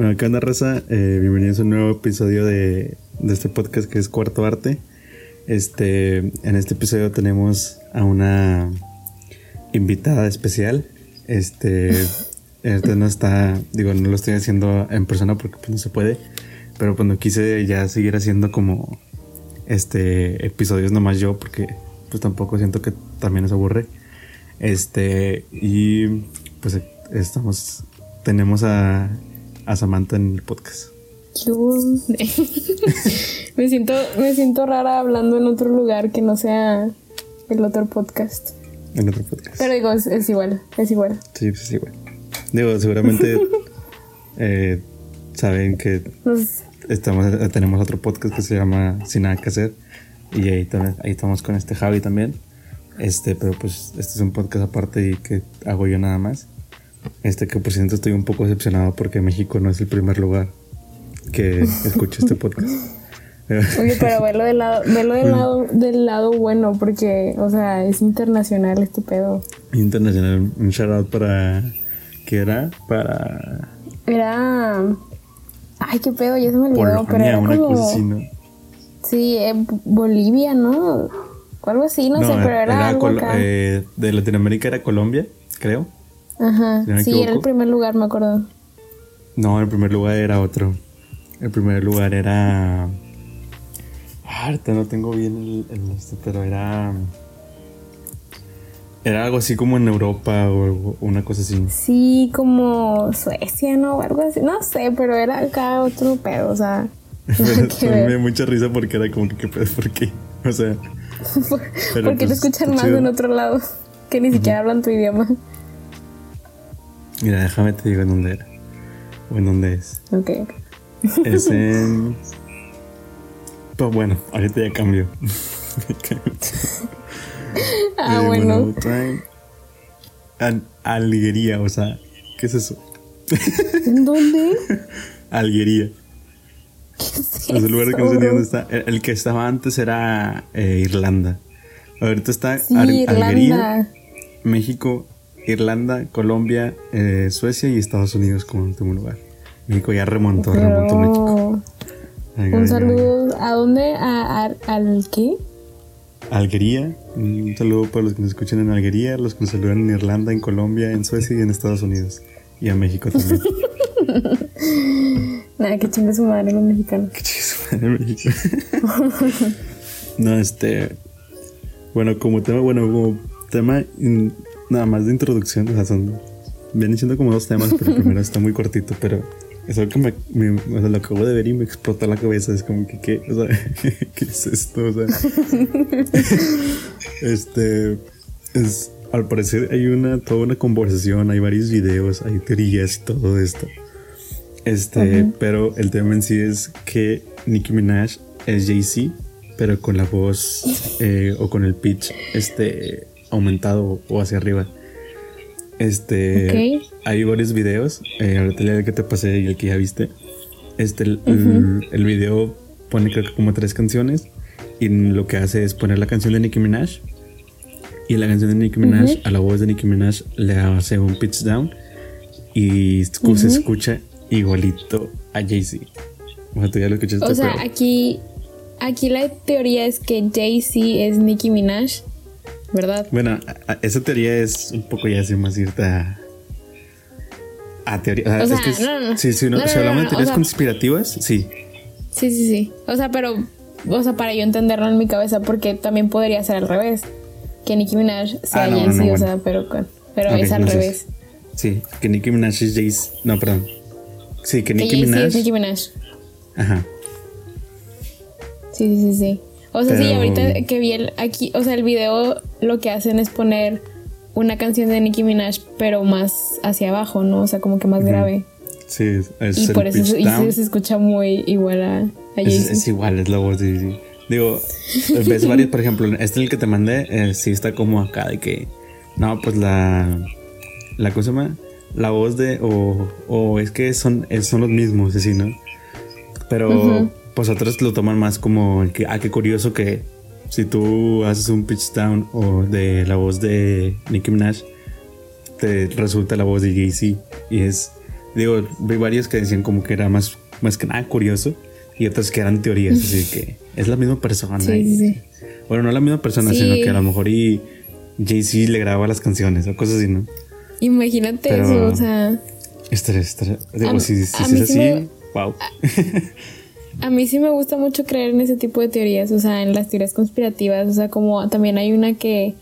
Bueno, ¿qué onda, raza? Eh, bienvenidos a un nuevo episodio de, de, este podcast que es Cuarto Arte. Este, en este episodio tenemos a una invitada especial. Este, este no está, digo, no lo estoy haciendo en persona porque pues, no se puede, pero cuando pues, quise ya seguir haciendo como este episodios nomás yo porque pues tampoco siento que también nos aburre. Este, y pues estamos, tenemos a a Samantha en el podcast. me siento me siento rara hablando en otro lugar que no sea el otro podcast. En otro podcast. Pero digo, es, igual, es igual. Sí, pues es igual. Digo, seguramente eh, saben que estamos tenemos otro podcast que se llama Sin nada que hacer y ahí, ahí estamos con este Javi también. Este, pero pues este es un podcast aparte y que hago yo nada más. Este que por cierto estoy un poco decepcionado porque México no es el primer lugar que escucha este podcast. Oye, pero verlo del lado, verlo del lado, del lado bueno, porque, o sea, es internacional este pedo. Internacional, un shout out para ¿qué era? Para Era ay qué pedo, ya se me olvidó, pero era una como... cosa así, ¿no? Sí, eh, Bolivia, ¿no? O algo así, no, sé, pero era, algo acá. Eh, de Latinoamérica era Colombia, creo. Ajá. sí, era el primer lugar, me acuerdo. No, el primer lugar era otro. El primer lugar era. Ah, ahorita no tengo bien el, el, pero era. Era algo así como en Europa o una cosa así. Sí, como Suecia, ¿no? O algo así. No sé, pero era acá otro pedo, o sea. me dio mucha risa porque era como que, ¿qué pedo? ¿Por qué? O sea. porque te pues, escuchan más en otro lado que ni siquiera hablan tu idioma. Mira, déjame te digo en dónde era. O en dónde es. Ok. Es en. Pues bueno, ahorita ya cambio. ah, eh, bueno. bueno Alguería, o sea, ¿qué es eso? ¿En dónde? Alguería. ¿Qué es el lugar que no sé ni dónde está. El, que estaba antes era eh, Irlanda. Ahorita está sí, Alguería, México Irlanda, Colombia, eh, Suecia y Estados Unidos como último lugar. México ya remontó, remontó México. un saludo. ¿A dónde? ¿A, ¿Al qué? Algería. Un saludo para los que nos escuchan en Algería, los que nos saludan en Irlanda, en Colombia, en Suecia y en Estados Unidos. Y a México también. Nada, que chingue su madre los mexicanos. Que chingue su madre México. no, este. Bueno, como tema, bueno, como tema nada más de introducción, o sea, son. Vienen siendo como dos temas, pero el primero está muy cortito, pero es algo que me, me o sea, lo acabo de ver y me explota la cabeza. Es como que, ¿qué? O sea, ¿qué es esto? O sea, este. Es, al parecer hay una, toda una conversación, hay varios videos, hay teorías y todo esto. Este, pero el tema en sí es que Nicki Minaj es Jay-Z, pero con la voz eh, o con el pitch este, aumentado o hacia arriba. Este, hay varios videos, eh, ahorita el que te pasé y el que ya viste. Este, el, el, video pone creo que como tres canciones y lo que hace es poner la canción de Nicki Minaj y la canción de Nicki Minaj a la voz de Nicki Minaj le hace un pitch down y se escucha igualito a Jay-Z. O sea, tú ya lo escuchaste. O sea, aquí, aquí la teoría es que Jay-Z es Nicki Minaj ¿verdad? Bueno, esa teoría es un poco ya más cierta a teoría. Que si hablamos de teorías conspirativas, sí. Sí, sí, sí. O sea, pero, o sea, para yo entenderlo en mi cabeza, porque también podría ser al revés. Que Nicki Minaj sea ah, Jay-Z, o sea, pero, pero es al revés. Sí, que Nicki Minaj es jay No, perdón. Sí, que Nicki Minaj. es Nicki Minaj. Ajá. Sí, sí, sí, sí. O sea, sí, ahorita que vi el, aquí, o sea, el video lo que hacen es poner una canción de Nicki Minaj, pero más hacia abajo, ¿no? O sea, como que más grave. Sí, es Y por eso se escucha muy igual a, a es, es, igual, es la voz, sí, Digo, ves varios, por ejemplo, este el que te mandé, eh, sí está como acá de que, no, pues la, la cosa más, la voz de, o, o es que son, son los mismos, así, ¿no? Pero, pues otros lo toman más como el que, ah, qué curioso que si tú haces un pitch down o de la voz de Nicki Minaj, te resulta la voz de Jay-Z y es Digo, vi varios que decían como que era más, más que nada curioso y otros que eran teorías, así que es la misma persona. Sí, sí. Bueno, no la misma persona, sino que a lo mejor y Jay-Z le grababa las canciones o cosas así, ¿no? Imagínate eso, o sea. Estaré, estaré. Digo, si, si, es así, wow. A mí sí me gusta mucho creer en ese tipo de teorías, o sea, en las teorías conspirativas, o sea, como también hay una que,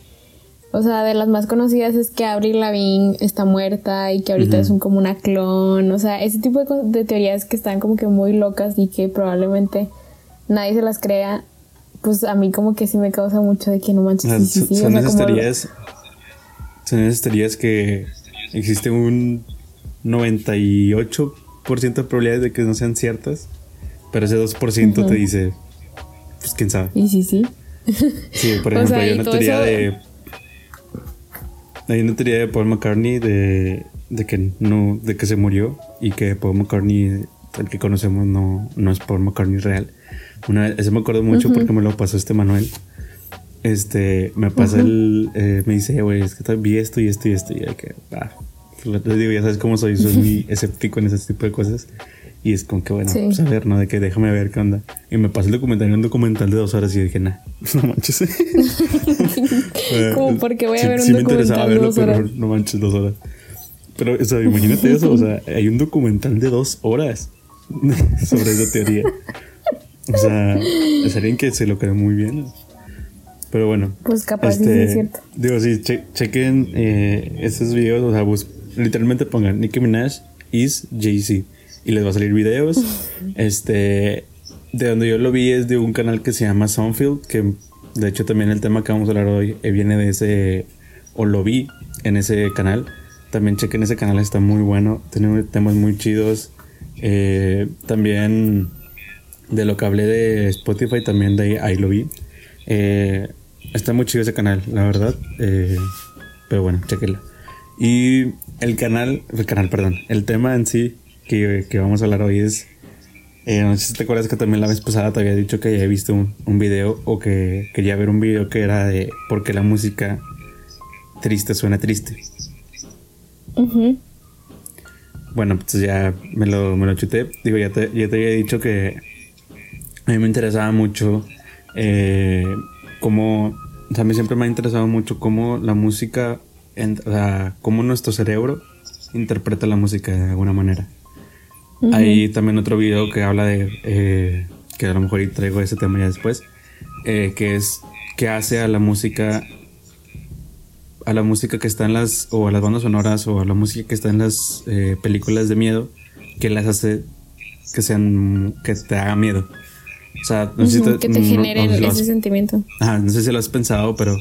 o sea, de las más conocidas es que Avril Lavigne está muerta y que ahorita es un, como una clon, o sea, ese tipo de, teorías que están como que muy locas y que probablemente nadie se las crea, pues a mí como que sí me causa mucho de que no manches. son, esas teorías, son esas teorías que existe un 98% de probabilidades de que no sean ciertas pero ese 2% te dice, pues quién sabe. Y sí, sí. Sí, por ejemplo, hay una teoría de. Hay una teoría de Paul McCartney de, de, que no, de que se murió y que Paul McCartney, el que conocemos, no, no es Paul McCartney real. Una eso me acuerdo mucho porque me lo pasó este Manuel. Este, me pasa el, eh, me dice, güey, es que vi esto y esto y esto. Y hay que, ah, les digo, ya sabes cómo soy, soy muy escéptico en ese tipo de cosas. Y es como que, bueno, pues a ver, ¿no? De que déjame ver qué onda. Y me pasé el documental, un documental de dos horas y dije, nah, no manches. como porque voy a ver un documental me interesaba verlo, pero no manches dos horas. Pero, o sea, imagínate eso, o sea, hay un documental de dos horas sobre esa teoría. O sea, es alguien que se lo cree muy bien. Pero bueno. Pues capaz este, es cierto. Digo, sí, chequen eh, esos videos, o sea, literalmente pongan Nicki Minaj is Jay-Z y les va a salir videos. este, de donde yo lo vi es de un canal que se llama Soundfield, que de hecho también el tema que vamos a hablar hoy eh, viene de ese, o lo vi en ese canal. También chequen ese canal, está muy bueno, tiene temas muy chidos. Eh, también de lo que hablé de Spotify, también de ahí lo vi. Eh, está muy chido ese canal, la verdad. pero bueno, chequenlo. Y el canal, el canal, perdón, el tema en sí que, vamos a hablar hoy es. Eh, no sé si te acuerdas que también la vez pasada te había dicho que había visto un, un video o que quería ver un video que era de por qué la música triste suena triste. Bueno, pues ya me lo, me lo chuté. Digo, ya te, ya te había dicho que a mí me interesaba mucho eh, cómo. O sea, a mí siempre me ha interesado mucho cómo la música, o sea, cómo nuestro cerebro interpreta la música de alguna manera. Hay también otro video que habla de, eh, que a lo mejor traigo ese tema ya después, eh, que es que hace a la música, a la música que está en las, o a las bandas sonoras, o a la música que está en las eh, películas de miedo, que las hace que sean, que te haga miedo. O sea, no sé si te, que te genere ese sentimiento. Ah, no sé si lo has pensado, pero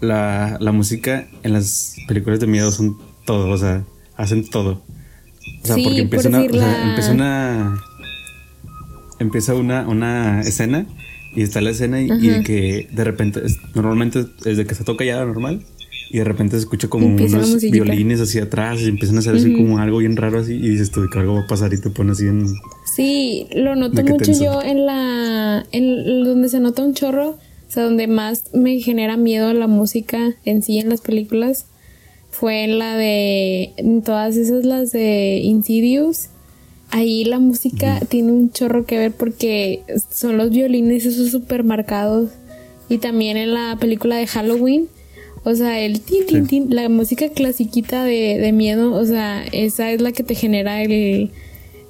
la, la música en las películas de miedo son todo, o sea, hacen todo. O sea, porque empieza, una, empieza una. Empieza una, una escena y está la escena y, que de repente, normalmente es de que se toca ya normal y de repente se escucha como unos violines así atrás y empiezan a hacer así como algo bien raro así y dices tú que algo va a pasar y te pones así en... Sí, lo noto mucho yo en la... en donde se nota un chorro, o sea, donde más me genera miedo la música en sí en las películas fue en la de todas esas las de Insidious. Ahí la música tiene un chorro que ver porque son los violines esos súper marcados. Y también en la película de Halloween. O sea, el tin, tin, tin, la música clasiquita de, de miedo, o sea, esa es la que te genera el,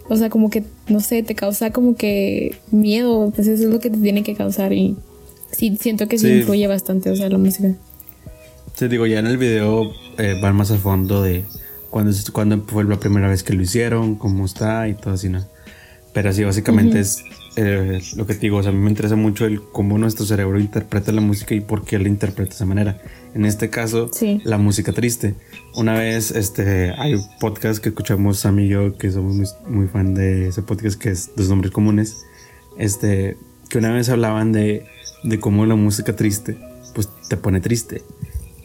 o sea, como que, no sé, te causa como que miedo, pues eso es lo que te tiene que causar y sí, siento que sí, influye bastante, o sea, la música. Te digo, ya en el video eh, van más a fondo de cuándo, cuando fue la primera vez que lo hicieron, cómo está y todo así, ¿no? Pero así básicamente es eh, lo que te digo, o sea, a mí me interesa mucho el cómo nuestro cerebro interpreta la música y por qué la interpreta de esa manera. En este caso, la música triste. Una vez, este, hay un podcast que escuchamos Sam y yo, que somos muy, muy fan de ese podcast que es Dos Nombres Comunes, este, que una vez hablaban de, de cómo la música triste, pues te pone triste.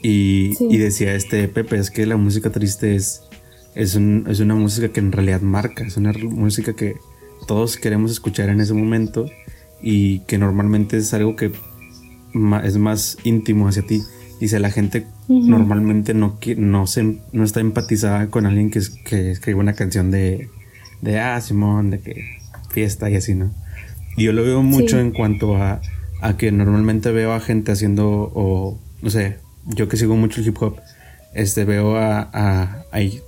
Y, decía este Pepe, es que la música triste es, es, una música que en realidad marca, es una música que todos queremos escuchar en ese momento y que normalmente es algo que es más íntimo hacia ti. Dice, la gente normalmente no, no, se, no está empatizada con alguien que, que escribe una canción de, de, ah, Simón, de que fiesta y así, ¿no? Y yo lo veo mucho en cuanto a, a que normalmente veo a gente haciendo, o no sé, yo que sigo mucho el hip hop, este, veo a, a hay,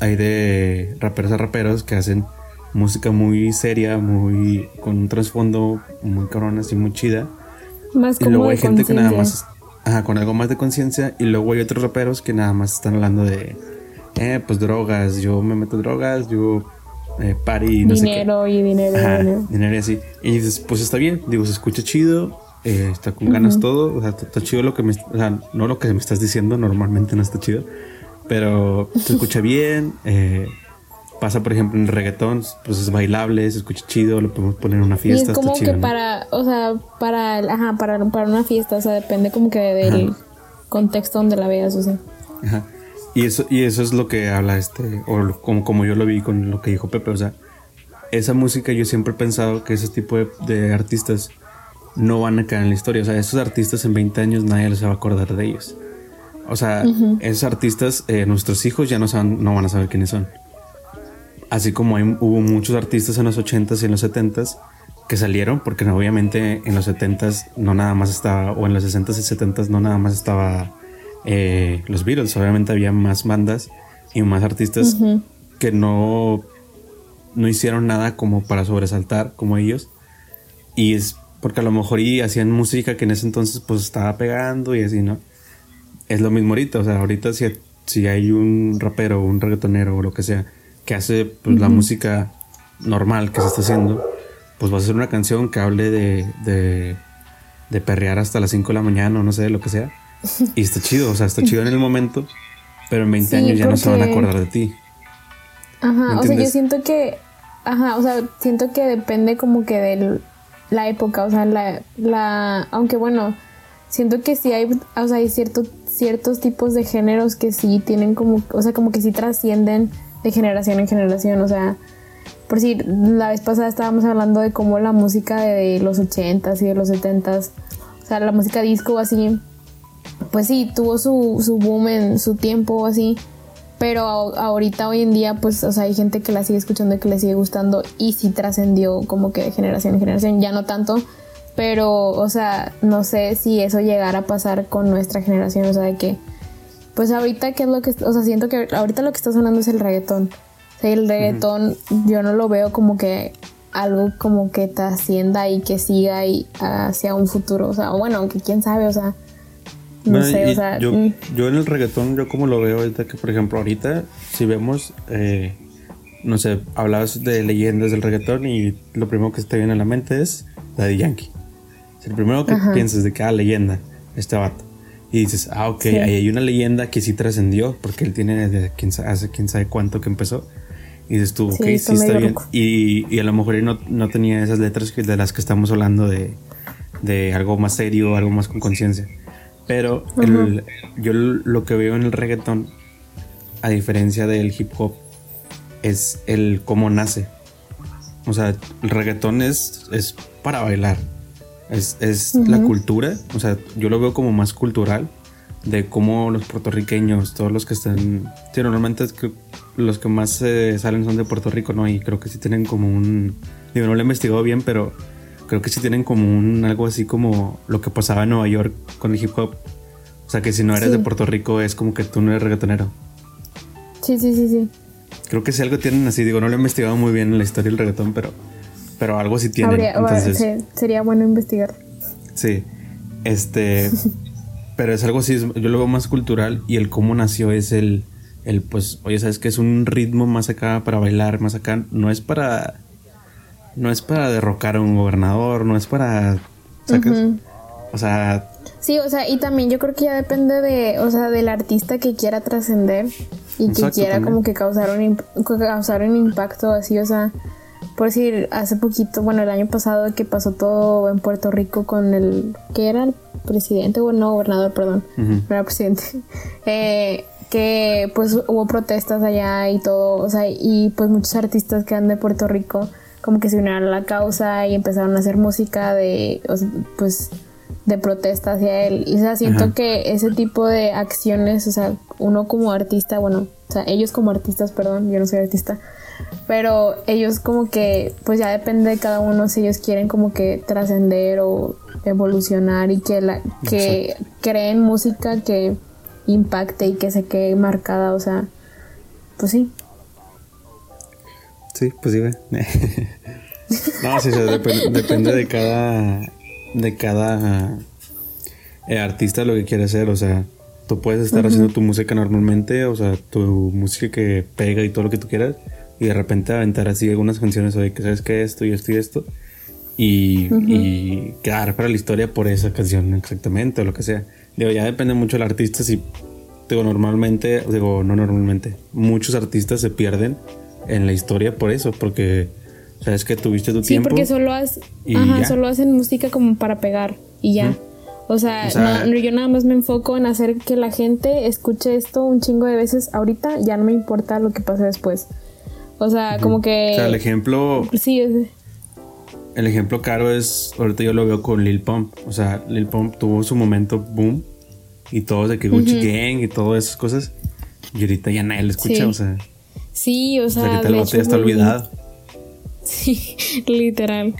hay de raperos a raperos que hacen música muy seria, muy con un trasfondo muy cabrón, así muy chida. Más y luego hay gente que nada más Ajá, con algo más de conciencia. Y luego hay otros raperos que nada más están hablando de, eh, pues drogas, yo me meto drogas, yo eh, party, no dinero sé qué. y dinero, dinero. Dinero y así. Y dices, pues está bien, digo, se escucha chido, eh, está con ganas todo, o sea, está chido lo que me, o sea, no lo que me estás diciendo, normalmente no está chido, pero se escucha bien, eh, pasa, por ejemplo, en reggaetón, pues es bailable, se escucha chido, lo podemos poner en una fiesta. Y es como que para, o sea, para, ajá, para, para una fiesta, o sea, depende como que del contexto donde la veas, o sea. Ajá. Y eso, y eso es lo que habla este, o como, como yo lo vi con lo que dijo Pepe, o sea, esa música yo siempre he pensado que ese tipo de, artistas no van a quedar en la historia, o sea, esos artistas en 20 años nadie les va a acordar de ellos. O sea, esos artistas, eh, nuestros hijos ya no, saben, no van a saber quiénes son. Así como hubo muchos artistas en los 80s y en los 70s que salieron, porque obviamente en los 70s no nada más estaba, o en los 60s y 70s no nada más estaba eh, los Beatles, obviamente había más bandas y más artistas que no, no hicieron nada como para sobresaltar como ellos. Y es porque a lo mejor y hacían música que en ese entonces pues estaba pegando y así, ¿no? Es lo mismo ahorita, o sea, ahorita si, si hay un rapero, un reggaetonero o lo que sea, que hace pues, la música normal que se está haciendo, pues va a ser una canción que hable de, de, de perrear hasta las 5 de la mañana o no sé, lo que sea. Y está chido, o sea, está chido en el momento, pero en 20 años ya no se van a acordar de ti. Ajá, o sea, yo siento que, ajá, o sea, siento que depende como que de la época, o sea, la, la, aunque bueno, siento que sí hay, o sea, hay cierto, ciertos tipos de géneros que sí tienen como, o sea, como que sí trascienden de generación en generación. O sea, por si la vez pasada estábamos hablando de cómo la música de los 80s y de los 70s, o sea, la música disco así, pues sí, tuvo su, su boom en su tiempo así. Pero ahorita, hoy en día, pues, o sea, hay gente que la sigue escuchando y que le sigue gustando y sí trascendió como que de generación en generación, ya no tanto, pero, o sea, no sé si eso llegara a pasar con nuestra generación, o sea, de que pues ahorita, ¿qué es lo que.? O sea, siento que ahorita lo que está sonando es el reggaetón. O sea, el reggaetón yo no lo veo como que algo como que te ascienda y que siga y hacia un futuro. O sea, bueno, aunque quién sabe, o sea. No sé, o sea. Yo, mm. yo, en el reggaetón, yo como lo veo ahorita, que por ejemplo, ahorita, si vemos. Eh, no sé, hablabas de leyendas del reggaetón y lo primero que te viene a la mente es la de Yankee. el primero que piensas de cada ah, leyenda, este vato. Y dices, ah, ok, ahí hay una leyenda que sí trascendió, porque él tiene desde quién, hace quién sabe cuánto que empezó. Y dices tú, ok, sí, está, bien. Y, y, a lo mejor él no, no, tenía esas letras de las que estamos hablando de, de algo más serio, algo más con conciencia. Pero el, yo lo que veo en el reggaetón, a diferencia del hip hop, es el cómo nace. O sea, el reggaetón es, es para bailar. Es, la cultura, o sea, yo lo veo como más cultural de cómo los puertorriqueños, todos los que están, sí, normalmente es que los que más salen son de Puerto Rico, ¿no? Y creo que sí tienen como un, digo, no lo he investigado bien, pero creo que sí tienen como un, algo así como lo que pasaba en Nueva York con el hip hop. O sea, que si no eres de Puerto Rico es como que tú no eres reggaetonero. Sí, sí, sí, sí. Creo que si algo tienen así, digo, no lo he investigado muy bien en la historia del reggaetón, pero pero algo sí tiene. entonces, sería bueno investigar. Sí, este, pero es algo así, yo lo veo más cultural y el cómo nació es el, el pues, oye, sabes que es un ritmo más acá para bailar, más acá, no es para, no es para derrocar a un gobernador, no es para, O sea... Sí, o sea, y también yo creo que ya depende de, o sea, del artista que quiera trascender y que quiera como que causar un, causar un impacto así, o sea, por decir, hace poquito, bueno, el año pasado que pasó todo en Puerto Rico con el, que era el presidente, o no, gobernador, perdón, no era presidente, eh, que pues hubo protestas allá y todo, o sea, y pues muchos artistas que eran de Puerto Rico como que se unieron a la causa y empezaron a hacer música de, pues, de protesta hacia él. Y o sea, siento que ese tipo de acciones, o sea, uno como artista, bueno, o sea, ellos como artistas, perdón, yo no soy artista, pero ellos como que, pues ya depende de cada uno si ellos quieren como que trascender o evolucionar y que, la, que creen música que impacte y que se quede marcada, o sea, pues sí. Sí, pues sí, no, sí, depende de cada, de cada eh, artista lo que quiere hacer, o sea, tú puedes estar haciendo tu música normalmente, o sea, tu música que pega y todo lo que tú quieras, y de repente aventar así algunas canciones, oye, que sabes que esto y esto y esto, y, quedar para la historia por esa canción exactamente, o lo que sea. Digo, ya depende mucho del artista, si, digo, normalmente, digo, no normalmente, muchos artistas se pierden en la historia por eso, porque sabes que tuviste tu tiempo. Sí, porque solo, solo hacen música como para pegar y ya. O sea, yo nada más me enfoco en hacer que la gente escuche esto un chingo de veces ahorita, ya no me importa lo que pase después. O sea, como que... O sea, el ejemplo... Sí, El ejemplo caro es, ahorita yo lo veo con Lil Pump. O sea, Lil Pump tuvo su momento boom y todo de que Gucci Gang y todas esas cosas. Y ahorita ya nadie le escucha, o sea... Sí, o sea... O sea, que está olvidado. Sí, literal.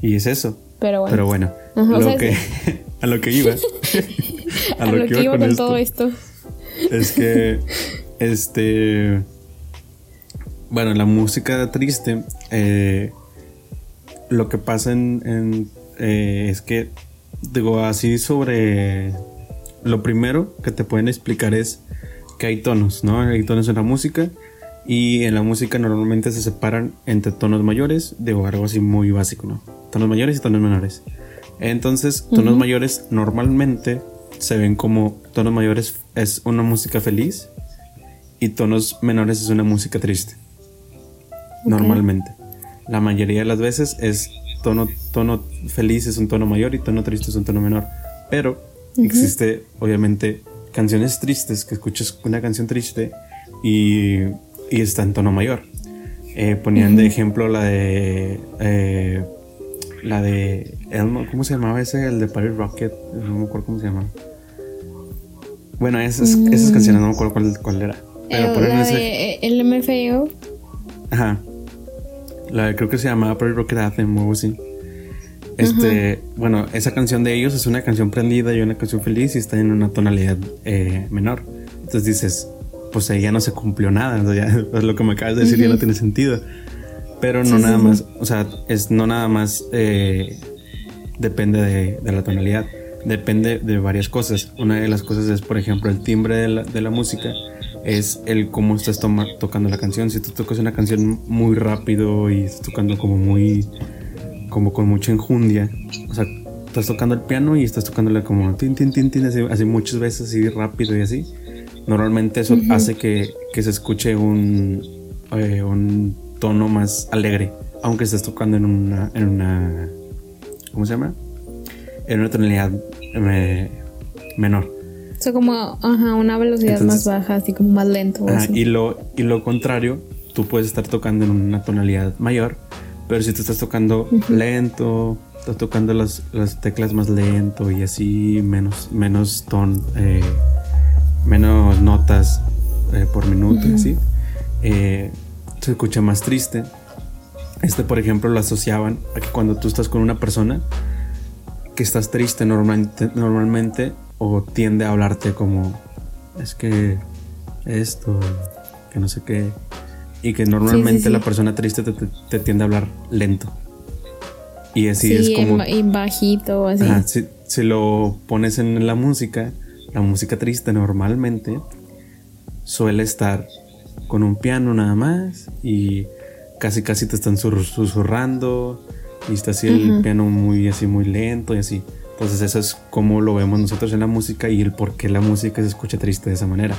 Y es eso. Pero bueno. Pero bueno, lo que, a lo que iba. a, lo, que, iba, con, todo esto. Es que, este. Bueno, la música triste, eh, lo que pasa en, eh, es que, digo, así sobre. Lo primero que te pueden explicar es que hay tonos, ¿no? Hay tonos en la música y en la música normalmente se separan entre tonos mayores, de algo así muy básico, ¿no? Tonos mayores y tonos menores. Entonces, tonos mayores normalmente se ven como tonos mayores es una música feliz y tonos menores es una música triste. Normalmente. La mayoría de las veces es tono, tono feliz es un tono mayor y tono triste es un tono menor. Pero existe, obviamente, canciones tristes que escuchas una canción triste y y está en tono mayor. Eh, ponían de ejemplo la de. Eh, la de. Elmo, ¿Cómo se llamaba ese? El de Pirate Rocket. No me acuerdo cómo se llama. Bueno, esas, mm. esas canciones no me acuerdo cuál, cuál era. Pero eh, la de el MFAO. Ajá. La creo que se llamaba Pirate Rocket Anthem o así. Este, bueno, esa canción de ellos es una canción prendida y una canción feliz y está en una tonalidad menor. Entonces dices, pues ahí ya no se cumplió nada. es lo que me acabas de decir ya no tiene sentido. Pero no nada más, o sea, es no nada más eh, depende de, la tonalidad, depende de varias cosas. Una de las cosas es, por ejemplo, el timbre de la, de la música, es el cómo estás tocando la canción. Si tú tocas una canción muy rápido y estás tocando como muy, como con mucha enjundia, o sea, estás tocando el piano y estás tocándole como tin, tin, tin, tin, así, así muchas veces, así rápido y así Normalmente eso hace que, se escuche un, eh, un tono más alegre, aunque estés tocando en una, en una ¿cómo se llama? En una tonalidad eh, menor. O sea, como ajá, una velocidad más baja, así como más lento. y, lo, y lo contrario, tú puedes estar tocando en una tonalidad mayor, pero si tú estás tocando lento, estás tocando las, las, teclas más lento y así menos, menos ton, eh, menos notas eh, por minuto y así, eh, se escucha más triste. Este, por ejemplo, lo asociaban a que cuando tú estás con una persona que estás triste normalmente, normalmente o tiende a hablarte como es que esto, que no sé qué, y que normalmente la persona triste te, tiende a hablar lento. Y así es como. Y bajito, así. si, si, lo pones en la música, la música triste normalmente suele estar con un piano nada más y casi casi te están susurrando y está así el piano muy así muy lento y así. Entonces eso es como lo vemos nosotros en la música y el por qué la música se escucha triste de esa manera.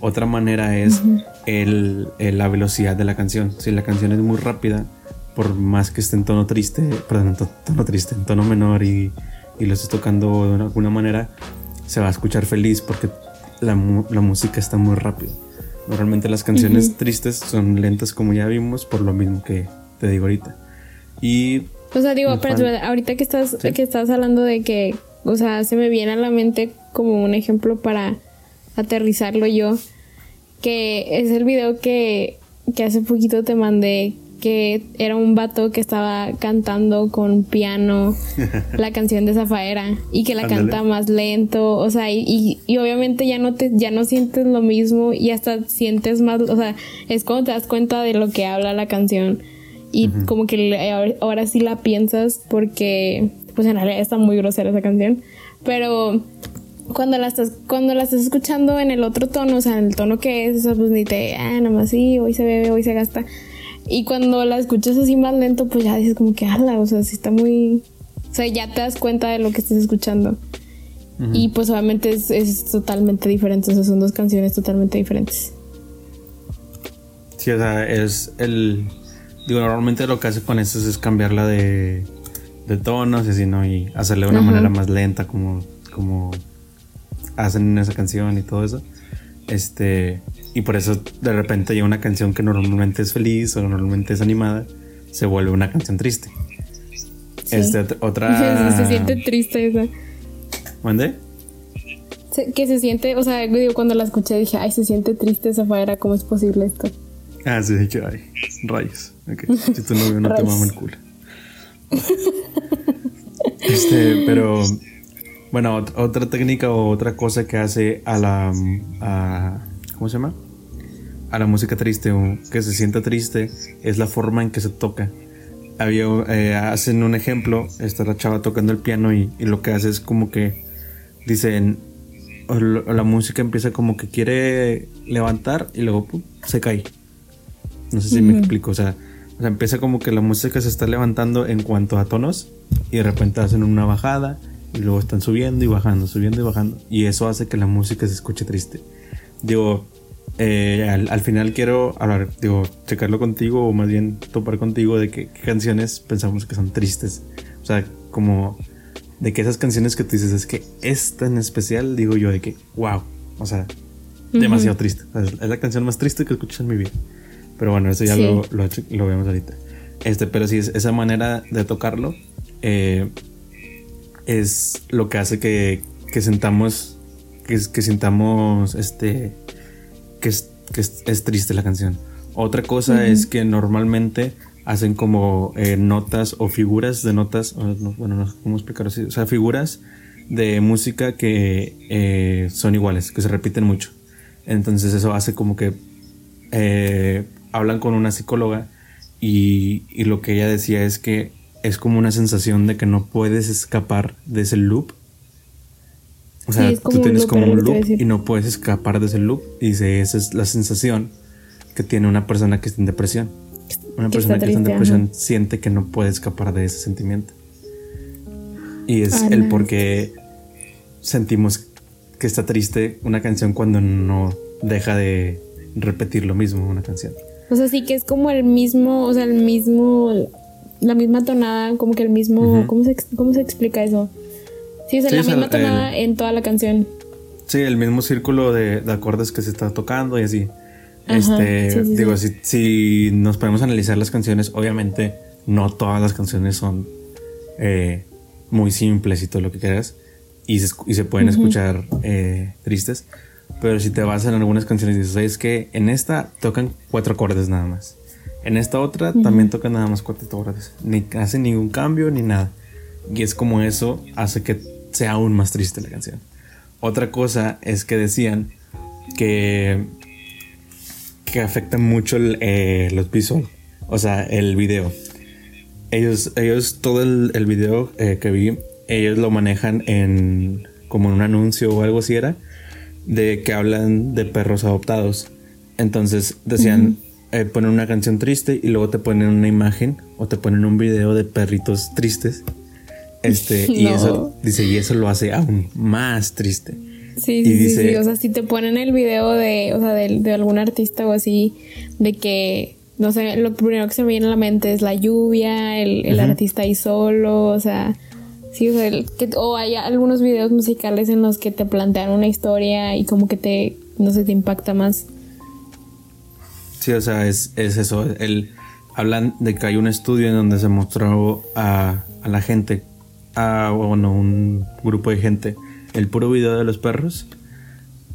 Otra manera es el, la velocidad de la canción. Si la canción es muy rápida, por más que esté en tono triste, perdón, en tono triste, en tono menor y, y lo estés tocando de alguna manera, se va a escuchar feliz porque la, música está muy rápida. Normalmente las canciones tristes son lentas como ya vimos por lo mismo que te digo ahorita. Y O sea, digo, pero ahorita que estás, que estás hablando de que, o sea, se me viene a la mente como un ejemplo para aterrizarlo yo, que es el video que, que hace poquito te mandé, que era un vato que estaba cantando con piano la canción de Zafaera y que la canta más lento, o sea, y, y, obviamente ya no te ya no sientes lo mismo y hasta sientes más, o sea, es cuando te das cuenta de lo que habla la canción y como que ahora, sí la piensas porque pues en realidad está muy grosera esa canción, pero cuando la estás cuando la estás escuchando en el otro tono, o sea, en el tono que es, o sea, pues ni te, ah, nada más sí, hoy se bebe, hoy se gasta. Y cuando la escuchas así más lento, pues ya dices como que, ala, o sea, sí está muy... O sea, ya te das cuenta de lo que estás escuchando. Y pues obviamente es, es, totalmente diferente, o sea, son dos canciones totalmente diferentes. Sí, o sea, es el Digo, normalmente lo que hace con esto es cambiarla de, de tonos y así, ¿no? Y hacerle de una manera más lenta, como, como hacen en esa canción y todo eso. Este, y por eso de repente ya una canción que normalmente es feliz o normalmente es animada, se vuelve una canción triste. Este, otra. Se, siente triste esa. ¿Mande? que se siente, o sea, digo, cuando la escuché dije, ay, se siente triste esa faera, ¿cómo es posible esto? Ah, sí, que hay rayos. Si tu novio no te mama el culo. Este, pero bueno, otra técnica o otra cosa que hace a la a, ¿cómo se llama? A la música triste o que se sienta triste es la forma en que se toca. Había, eh, hacen un ejemplo, está la chava tocando el piano y, lo que hace es como que dicen la música empieza como que quiere levantar y luego se cae. No sé si me explico, o sea, o sea, empieza como que la música se está levantando en cuanto a tonos y de repente hacen una bajada y luego están subiendo y bajando, subiendo y bajando. Y eso hace que la música se escuche triste. Digo, eh, al, final quiero hablar, digo, checarlo contigo o más bien topar contigo de qué canciones pensamos que son tristes. O sea, como de que esas canciones que tú dices es que esta en especial, digo yo, de que, wow, o sea, demasiado triste. es la canción más triste que escucho en mi vida. Pero bueno, eso ya lo, lo, vemos ahorita. Este, pero sí, esa manera de tocarlo eh, es lo que hace que, que sentamos, que, que sintamos este, que, es, que es, triste la canción. Otra cosa es que normalmente hacen como eh, notas o figuras de notas, bueno, no sé cómo explicarlo así, o sea, figuras de música que eh, son iguales, que se repiten mucho. Entonces eso hace como que hablan con una psicóloga y, lo que ella decía es que es como una sensación de que no puedes escapar de ese loop. O sea, tú tienes como un loop y no puedes escapar de ese loop. Y dice, esa es la sensación que tiene una persona que está en depresión. Una persona que está en depresión siente que no puede escapar de ese sentimiento. Y es el por qué sentimos que está triste una canción cuando no deja de repetir lo mismo una canción. O sea, sí que es como el mismo, o sea, el mismo, la misma tonada, como que el mismo, ¿cómo, se, ¿cómo se explica eso? Sí, es la misma tonada en toda la canción. Sí, el mismo círculo de, acordes que se está tocando y así. este, digo, Si, si, nos podemos analizar las canciones, obviamente no todas las canciones son eh, muy simples y todo lo que quieras. Y se, y se pueden escuchar eh, tristes. Pero si te vas en algunas canciones y dices, es que en esta tocan cuatro acordes nada más. En esta otra también tocan nada más cuatro acordes. Ni hacen ningún cambio ni nada. Y es como eso hace que sea aún más triste la canción. Otra cosa es que decían que, que afecta mucho eh, los visual, o sea, el video. Ellos, ellos todo el, el video eh, que vi, ellos lo manejan en como en un anuncio o algo así era de que hablan de perros adoptados. Entonces decían, eh, ponen una canción triste y luego te ponen una imagen o te ponen un video de perritos tristes. Este, y eso, dice, y eso lo hace aún más triste. Sí, sí, sí, O sea, si te ponen el video de, o sea, de, algún artista o así, de que, no sé, lo primero que se me viene a la mente es la lluvia, el, artista ahí solo, o sea, Sí, o, hay algunos videos musicales en los que te plantean una historia y como que te, no sé, te impacta más. Sí, o sea, es, eso. El, hablan de que hay un estudio en donde se mostró a, a la gente, a bueno, un grupo de gente, el puro video de los perros,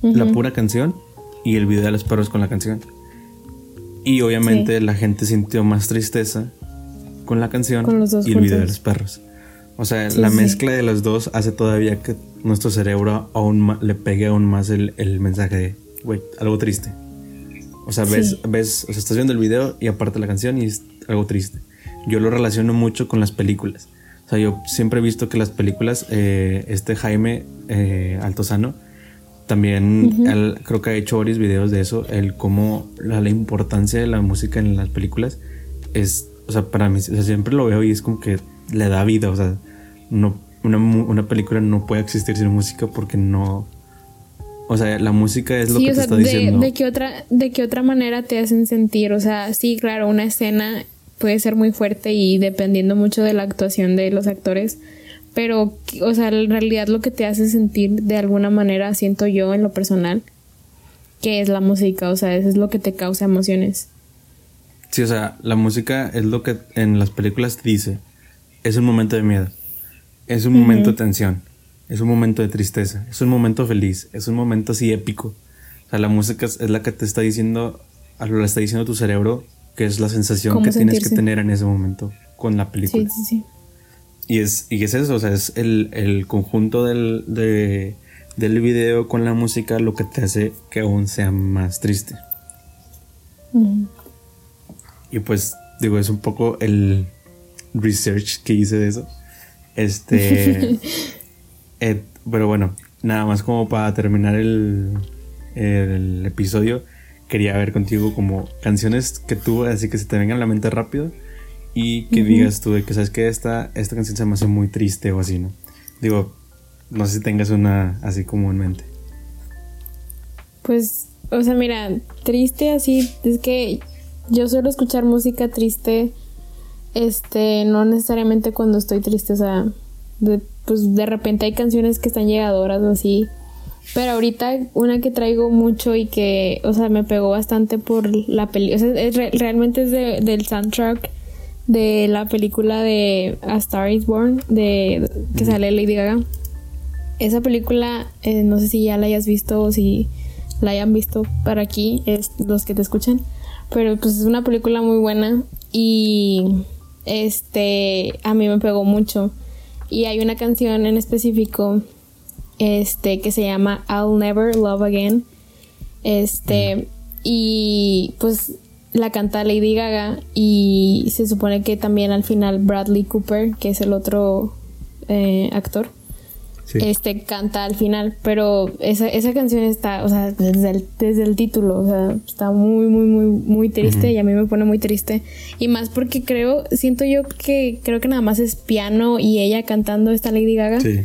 la pura canción y el video de los perros con la canción. Y obviamente la gente sintió más tristeza con la canción y el video de los perros. O sea, la mezcla de los dos hace todavía que nuestro cerebro aún le pegue aún más el, el mensaje de, güey, algo triste. O sea, ves, ves, o sea, estás viendo el video y aparte la canción y es algo triste. Yo lo relaciono mucho con las películas. O sea, yo siempre he visto que las películas, eh, este Jaime eh, Altozano, también creo que ha hecho varios videos de eso, el cómo la, la, importancia de la música en las películas es, o sea, para mí, o sea, siempre lo veo y es como que le da vida, o sea, no, una, una película no puede existir sin música porque no, o sea, la música es lo que te está diciendo. De qué otra, de qué otra manera te hacen sentir. O sea, sí, claro, una escena puede ser muy fuerte y dependiendo mucho de la actuación de los actores. Pero, o sea, en realidad lo que te hace sentir de alguna manera, siento yo en lo personal, que es la música. O sea, eso es lo que te causa emociones. Sí, o sea, la música es lo que en las películas dice. Es un momento de miedo. Es un momento de tensión es un momento de tristeza, es un momento feliz, es un momento así épico. O sea, la música es, la que te está diciendo, lo está diciendo tu cerebro, que es la sensación que tienes que tener en ese momento con la película. Sí, sí, sí. Y es, y es eso, o sea, es el, conjunto del, del video con la música lo que te hace que aún sea más triste. Y pues, digo, es un poco el research que hice de eso. Este. Eh, pero bueno, nada más como para terminar el, el, episodio, quería ver contigo como canciones que tú, así que se te vengan a la mente rápido y que digas tú de que sabes que esta, esta canción se me hace muy triste o así, ¿no? Digo, no sé si tengas una así como en mente. Pues, o sea, mira, triste así, es que yo suelo escuchar música triste, este, no necesariamente cuando estoy triste, o sea, de, pues de repente hay canciones que están llegadoras o así. Pero ahorita una que traigo mucho y que, o sea, me pegó bastante por la película, o sea, realmente es de, del soundtrack de la película de A Star is Born, de que sale Lady Gaga. Esa película, eh, no sé si ya la hayas visto o si la hayan visto para aquí, es los que te escuchan. Pero pues es una película muy buena y este a mí me pegó mucho. Y hay una canción en específico este, que se llama I'll Never Love Again. Este, y pues la canta Lady Gaga y se supone que también al final Bradley Cooper, que es el otro eh, actor, este canta al final, pero esa, esa canción está, o sea, desde el, desde el título, o sea, está muy, muy, muy, muy triste y a mí me pone muy triste. Y más porque creo, siento yo que creo que nada más es piano y ella cantando esta Lady Gaga. Sí.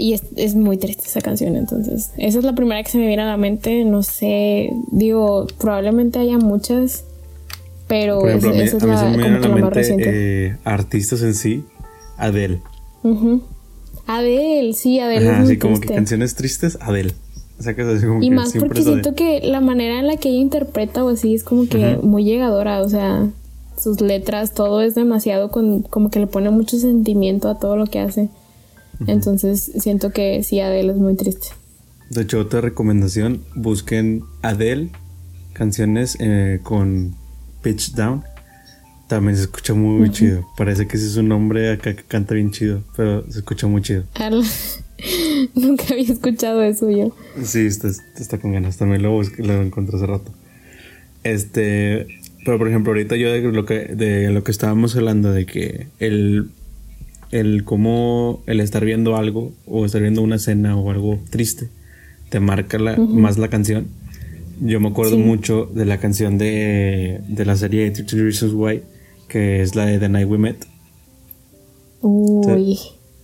Y es, es, muy triste esa canción, entonces. Esa es la primera que se me viene a la mente. No sé, digo, probablemente haya muchas, pero esa es la, como más reciente. Eh, artistas en sí, Adele. Adele, sí, Adele. Ajá, así como que canciones tristes, Adele. O sea, que es así como y más porque siento que la manera en la que ella interpreta o así es como que muy llegadora, o sea, sus letras, todo es demasiado con, como que le pone mucho sentimiento a todo lo que hace. Entonces siento que sí, Adele es muy triste. De hecho, otra recomendación, busquen Adele, canciones eh, con pitch down también se escucha muy, chido. Parece que ese es un hombre acá que canta bien chido, pero se escucha muy chido. Nunca había escuchado eso yo. Sí, está, está con ganas. También lo, lo encontré hace rato. Este, pero por ejemplo, ahorita yo de lo que, de lo que estábamos hablando, de que el, el cómo el estar viendo algo o estar viendo una escena o algo triste te marca la, más la canción. Yo me acuerdo mucho de la canción de, de la serie 13 Reasons Why que es la de The Night We Met. Uy.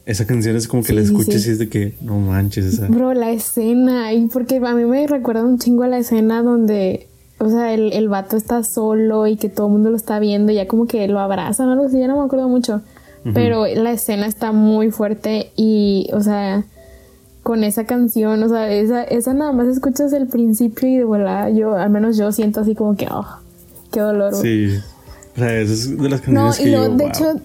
esa canción es como que la escuches y es de que no manches esa. Bro, la escena, y porque a mí me recuerda un chingo a la escena donde, o sea, el, el vato está solo y que todo el mundo lo está viendo y ya como que lo abrazan o algo así, ya no me acuerdo mucho. Pero la escena está muy fuerte y, o sea, con esa canción, o sea, esa, esa nada más escuchas el principio y de volada, yo, al menos yo siento así como que, oh, qué dolor. Sí. O sea, es de las canciones No, que y yo, luego, de wow. hecho,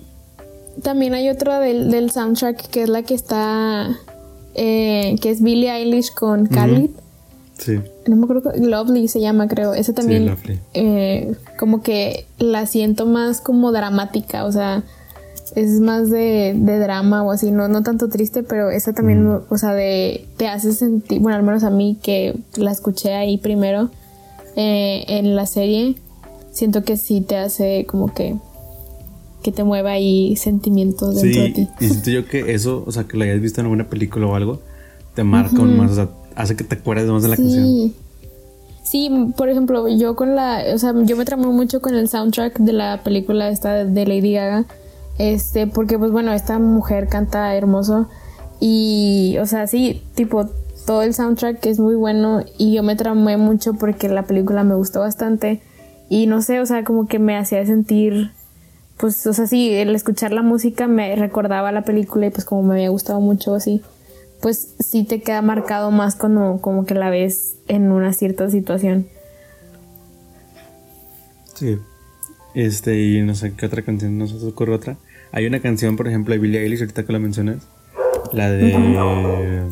también hay otra del, del soundtrack que es la que está. eh, que es Billie Eilish con Khalid. Sí. No me acuerdo, Lovely se llama, creo. Esa también. Lovely. eh, como que la siento más como dramática, o sea, es más de, de drama o así, no, no tanto triste, pero esa también, o sea, de, te hace sentir, bueno, al menos a mí que la escuché ahí primero eh, en la serie, siento que sí te hace como que que te mueva ahí sentimientos dentro de Sí, ti. y siento yo que eso, o sea, que lo hayas visto en alguna película o algo, te marca aún más, o sea, hace que te acuerdes más de la canción. Sí. Sí, por ejemplo, yo con la, o sea, yo me tramé mucho con el soundtrack de la película esta de Lady Gaga, este, porque pues bueno, esta mujer canta hermoso y, o sea, sí, tipo, todo el soundtrack es muy bueno y yo me tramé mucho porque la película me gustó bastante y no sé, o sea, como que me hacía sentir, pues, o sea, sí, el escuchar la música me recordaba la película y pues como me había gustado mucho así pues sí te queda marcado más cuando como que la ves en una cierta situación. Sí. Este, y no sé qué otra canción nos ocurre otra. Hay una canción, por ejemplo, de Billie Eilish, ahorita que la mencionas. La de.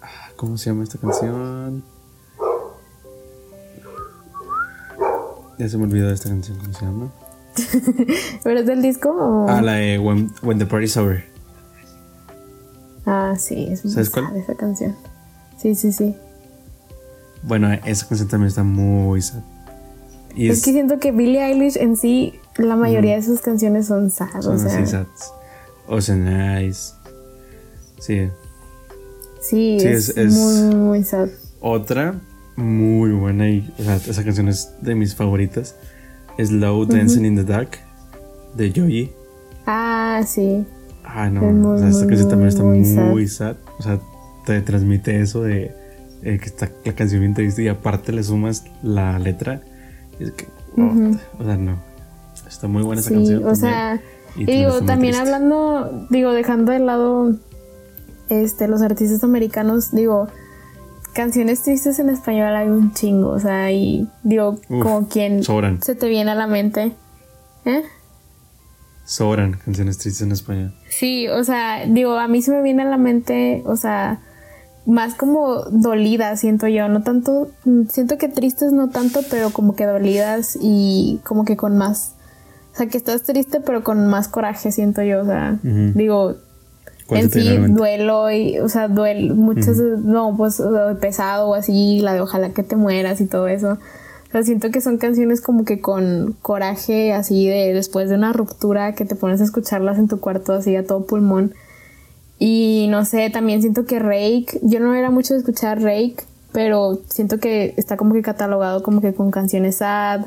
Ah, ¿Cómo se llama esta canción? Ya se me olvidó esta canción, ¿cómo se llama? ¿Pero es del disco o...? Ah, la de When, When the Party's Over. Ah, sí, es muy ¿Sabes cuál? esa canción. Sí, sí, sí. Bueno, esa canción también está muy sad. Y Es, que siento que Billie Eilish en sí, la mayoría de sus canciones son sad, son o sea... así sad. Ocean Eyes. Sí. Sí, Sí, es, es- es- muy, muy sad. Otra muy buena y o sea, esa canción es de mis favoritas. Slow Dancing in the Dark de Joji. Ah, sí. Ah, no, Es muy, o sea, esta muy, canción también está muy muy, sad. O sea, te transmite eso de eh, que está la canción bien triste y aparte le sumas la letra. Y es que, oh, o sea, no. Está muy buena esa Sí, canción. o también. sea, Y digo, también triste. hablando, digo, dejando de lado este, los artistas americanos, digo, canciones tristes en español hay un chingo, o sea, y digo, Uf, como quien sobran. se te viene a la mente. ¿Eh? Sobran canciones tristes en español. Sí, o sea, digo, a mí se me viene a la mente, o sea, más como dolidas, siento yo, no tanto, siento que tristes no tanto, pero como que dolidas y como que con más, o sea, que estás triste, pero con más coraje, siento yo, o sea, digo, ¿Cuál en sí duelo y, o sea, duelo, muchas, no, pues o sea, pesado o así, la de ojalá que te mueras y todo eso. O sea, siento que son canciones como que con coraje, así de después de una ruptura, que te pones a escucharlas en tu cuarto así a todo pulmón. Y no sé, también siento que Rake, yo no era mucho de escuchar Rake, pero siento que está como que catalogado como que con canciones sad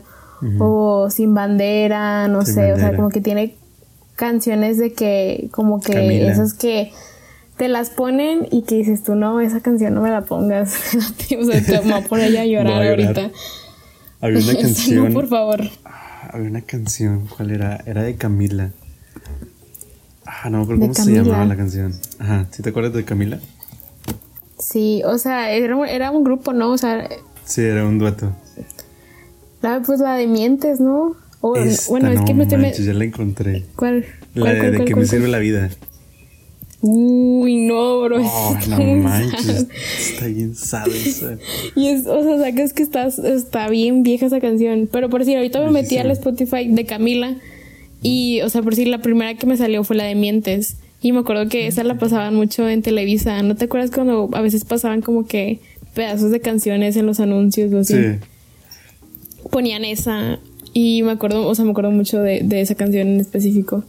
o sin bandera, no Sin sé, o sea, como que tiene canciones de que como que Camila. esas que te las ponen y que dices tú no, esa canción no me la pongas. o sea, te voy a poner a llorar Voy a llorar. ahorita. Había una canción. no, por favor. Ah, Había una canción, ¿cuál era? Era de Camila. Ah, no, pero ¿cómo se llamaba la canción? Ajá, ¿sí te acuerdas de Camila? Sí, o sea, era, un- era un grupo, ¿no? O sea, Sí, era un dueto. la, pues la de Mientes, ¿no? O, Esta, bueno, es que me estoy... manches, ya la encontré. ¿Cuál? La ¿Cuál, de, cuál, de cuál, que me sirve la vida. Uy, no, bro. Oh, está no bien manches. Está bien sad esa. Y es, o sea, sacas que estás, está bien vieja esa canción. Pero por si ahorita me metí al Spotify de Camila. Y, o sea, por si la primera que me salió fue la de Mientes. Y me acuerdo que esa la pasaban mucho en Televisa. ¿No te acuerdas cuando a veces pasaban como que pedazos de canciones en los anuncios o así? Sí. Ponían esa. Y me acuerdo, o sea, me acuerdo mucho de, de esa canción en específico.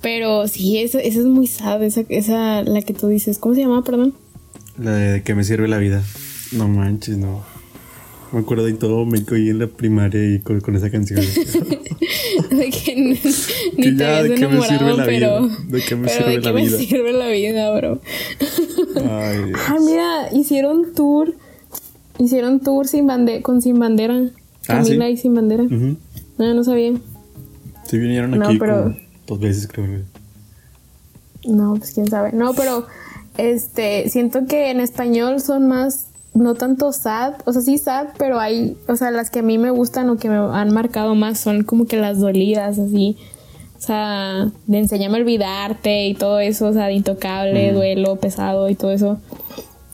Pero sí, esa, esa es muy sad, esa, esa, la que tú dices. ¿Cómo se llama, perdón? La de, que me sirve la vida. No manches, no. Me acuerdo de todo me oí en la primaria y con, con esa canción. de que ni, ni Que te ya, habías ¿de qué me enamorado, sirve la pero, vida? ¿De qué me pero sirve ¿de la qué me vida? sirve la vida, bro? Ay, Dios. Ah, mira, hicieron tour, hicieron tour sin bande con Sin Bandera, Ah, Camila ¿sí? y Sin Bandera. No, no sabía. Sí vinieron No, aquí pero- como dos veces, creo. No, pues quién sabe. No, pero este, siento que en español son más no tanto sad, o sea, sí sad, pero hay, o sea, las que a mí me gustan o que me han marcado más son como que las dolidas, así. O sea, de enseñarme a olvidarte y todo eso, o sea, de intocable, duelo, pesado y todo eso.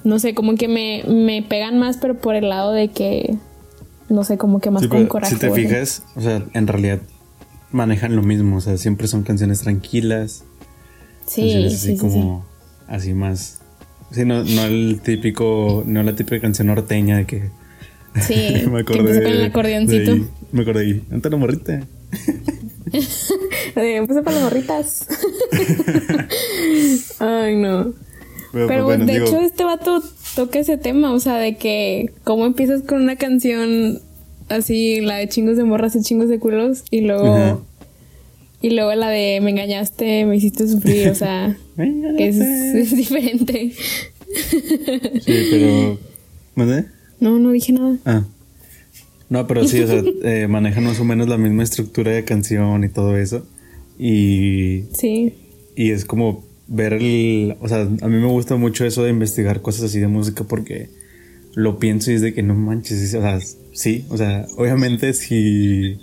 No sé, como que me, me pegan más, pero por el lado de que, no sé, como que más con coraje. Si te fijas, o sea, en realidad manejan lo mismo, o sea, siempre son canciones tranquilas. Sí, así como, así más Sí, no, no el típico, no la típica canción norteña de que. Sí, me acordé. Que el acordeoncito. me acordé ahí. Ante la morrita. de, puse para las morritas. Ay, no. Pero, pues, de hecho, este vato toca ese tema, o sea, de que cómo empiezas con una canción así, la de chingos de morras y chingos de culos, y luego y luego la de me engañaste, me hiciste sufrir, o sea, que es, diferente. sí, pero... ¿Mandé? No, no dije nada. Ah. No, pero sí, o sea, eh, manejan más o menos la misma estructura de canción y todo eso. Y... Sí. Y es como ver el... O sea, a mí me gusta mucho eso de investigar cosas así de música porque lo pienso y es de que no manches, o sea, sí, o sea, obviamente si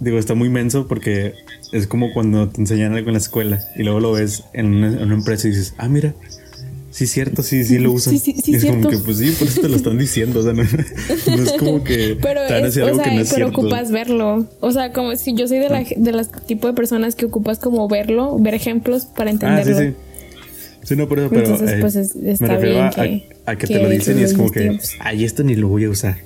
digo, está muy menso porque es como cuando te enseñan algo en la escuela y luego lo ves en una, empresa y dices, ah, mira, sí es cierto, sí, sí lo usan. Sí, sí, es como que, pues sí, por eso te lo están diciendo. O sea, no, es como que pero es, algo que no es pero ocupas verlo. O sea, como si yo soy de la, de las tipo de personas que ocupas como verlo, ver ejemplos para entenderlo. Ah, sí, sí. Sí, no, por eso, pero Entonces, pues, eh, me refiero a, que, te lo dicen y es como que, ay, esto ni lo voy a usar.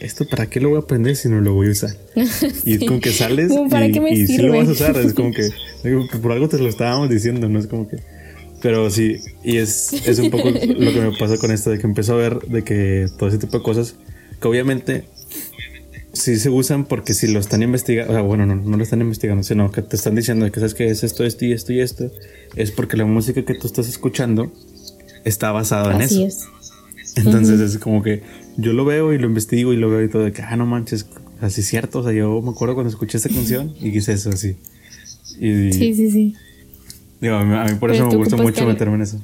¿esto para qué lo voy a aprender si no lo voy a usar? Y es como que sales y, si lo vas a usar. Es como que, por algo te lo estábamos diciendo, ¿no? Es como que... Pero sí, y es, es un poco lo que me pasa con esto, de que empiezo a ver de que todo ese tipo de cosas, que obviamente sí se usan porque si lo están investigando, o sea, bueno, no, no lo están investigando, sino que te están diciendo que sabes que es esto, esto y esto y esto, es porque la música que tú estás escuchando está basada en eso. Es. Entonces es como que yo lo veo y lo investigo y lo veo y todo de que, ah, no manches, así es cierto. O sea, yo me acuerdo cuando escuché esta canción y quise eso así. Y, sí, sí, sí. Digo, a mí, por eso me gusta mucho meterme en eso.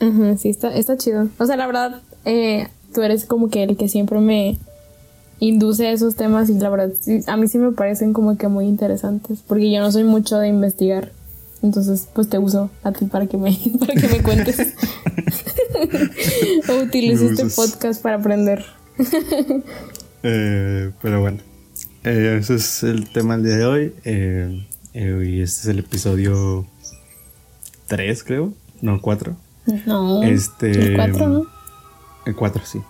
Ajá, sí, está, está chido. O sea, la verdad, eh, tú eres como que el que siempre me induce a esos temas y la verdad, a mí sí me parecen como que muy interesantes, porque yo no soy mucho de investigar. Entonces, pues te uso a ti para que me, para que me cuentes. o utilizo este podcast para aprender. Eh, pero bueno, eh, ese es el tema del día de hoy. Eh, y este es el episodio 3, creo. No, 4. No. Este, el 4, ¿no? El 4, sí.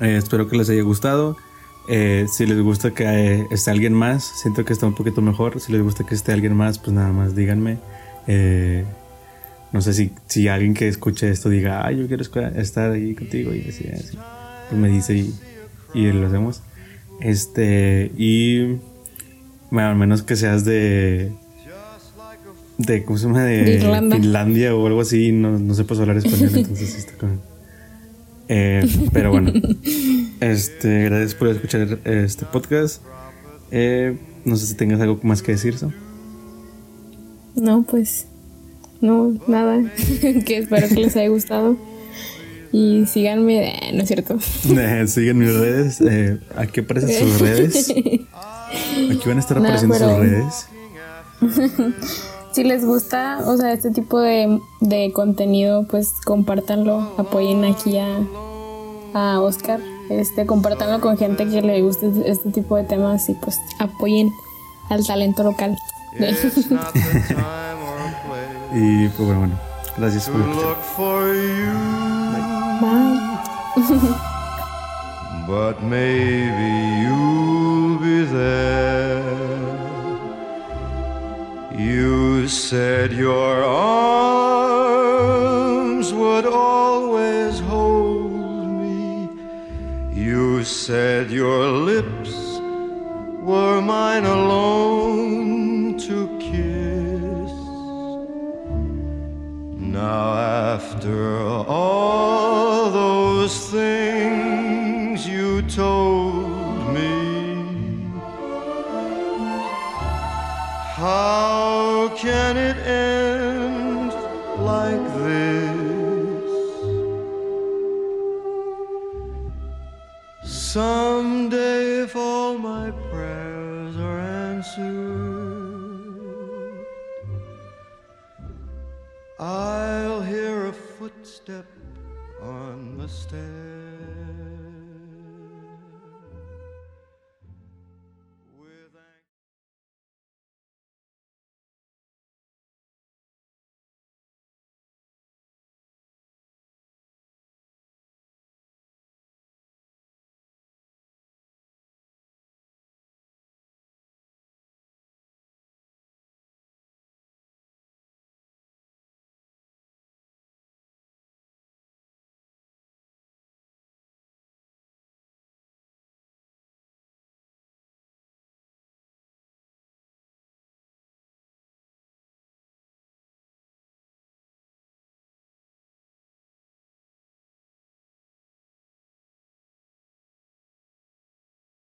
espero que les haya gustado. si les gusta que esté alguien más, siento que está un poquito mejor. Si les gusta que esté alguien más, pues nada más díganme. No sé si, si alguien que escuche esto diga, ay, yo quiero estar ahí contigo y así, así. Pues me dice y, y lo hacemos. Este, y bueno, al menos que seas de, de ¿cómo se llama? De, Finlandia o algo así, no, no puede hablar español, entonces está con... Eh, pero bueno, este, gracias por escuchar este podcast. Eh, no sé si tengas algo más que decir, ¿so? No, pues no, nada. que espero que les haya gustado. Y síganme, eh, no es cierto. Eh, sigan mis redes. Eh, aquí aparecen sus redes. Aquí van a estar apareciendo sus redes. Si les gusta, o sea, este tipo de, de contenido, pues compártanlo. Apoyen aquí a, a Oscar. Este, compártanlo con gente que le guste este tipo de temas y pues apoyen al talento local. Y pues bueno, gracias por escuchar. Bye. but maybe you'll be there. You said your arms would always hold me. You said your lips were mine alone to kiss. Now, after all those things you told can it end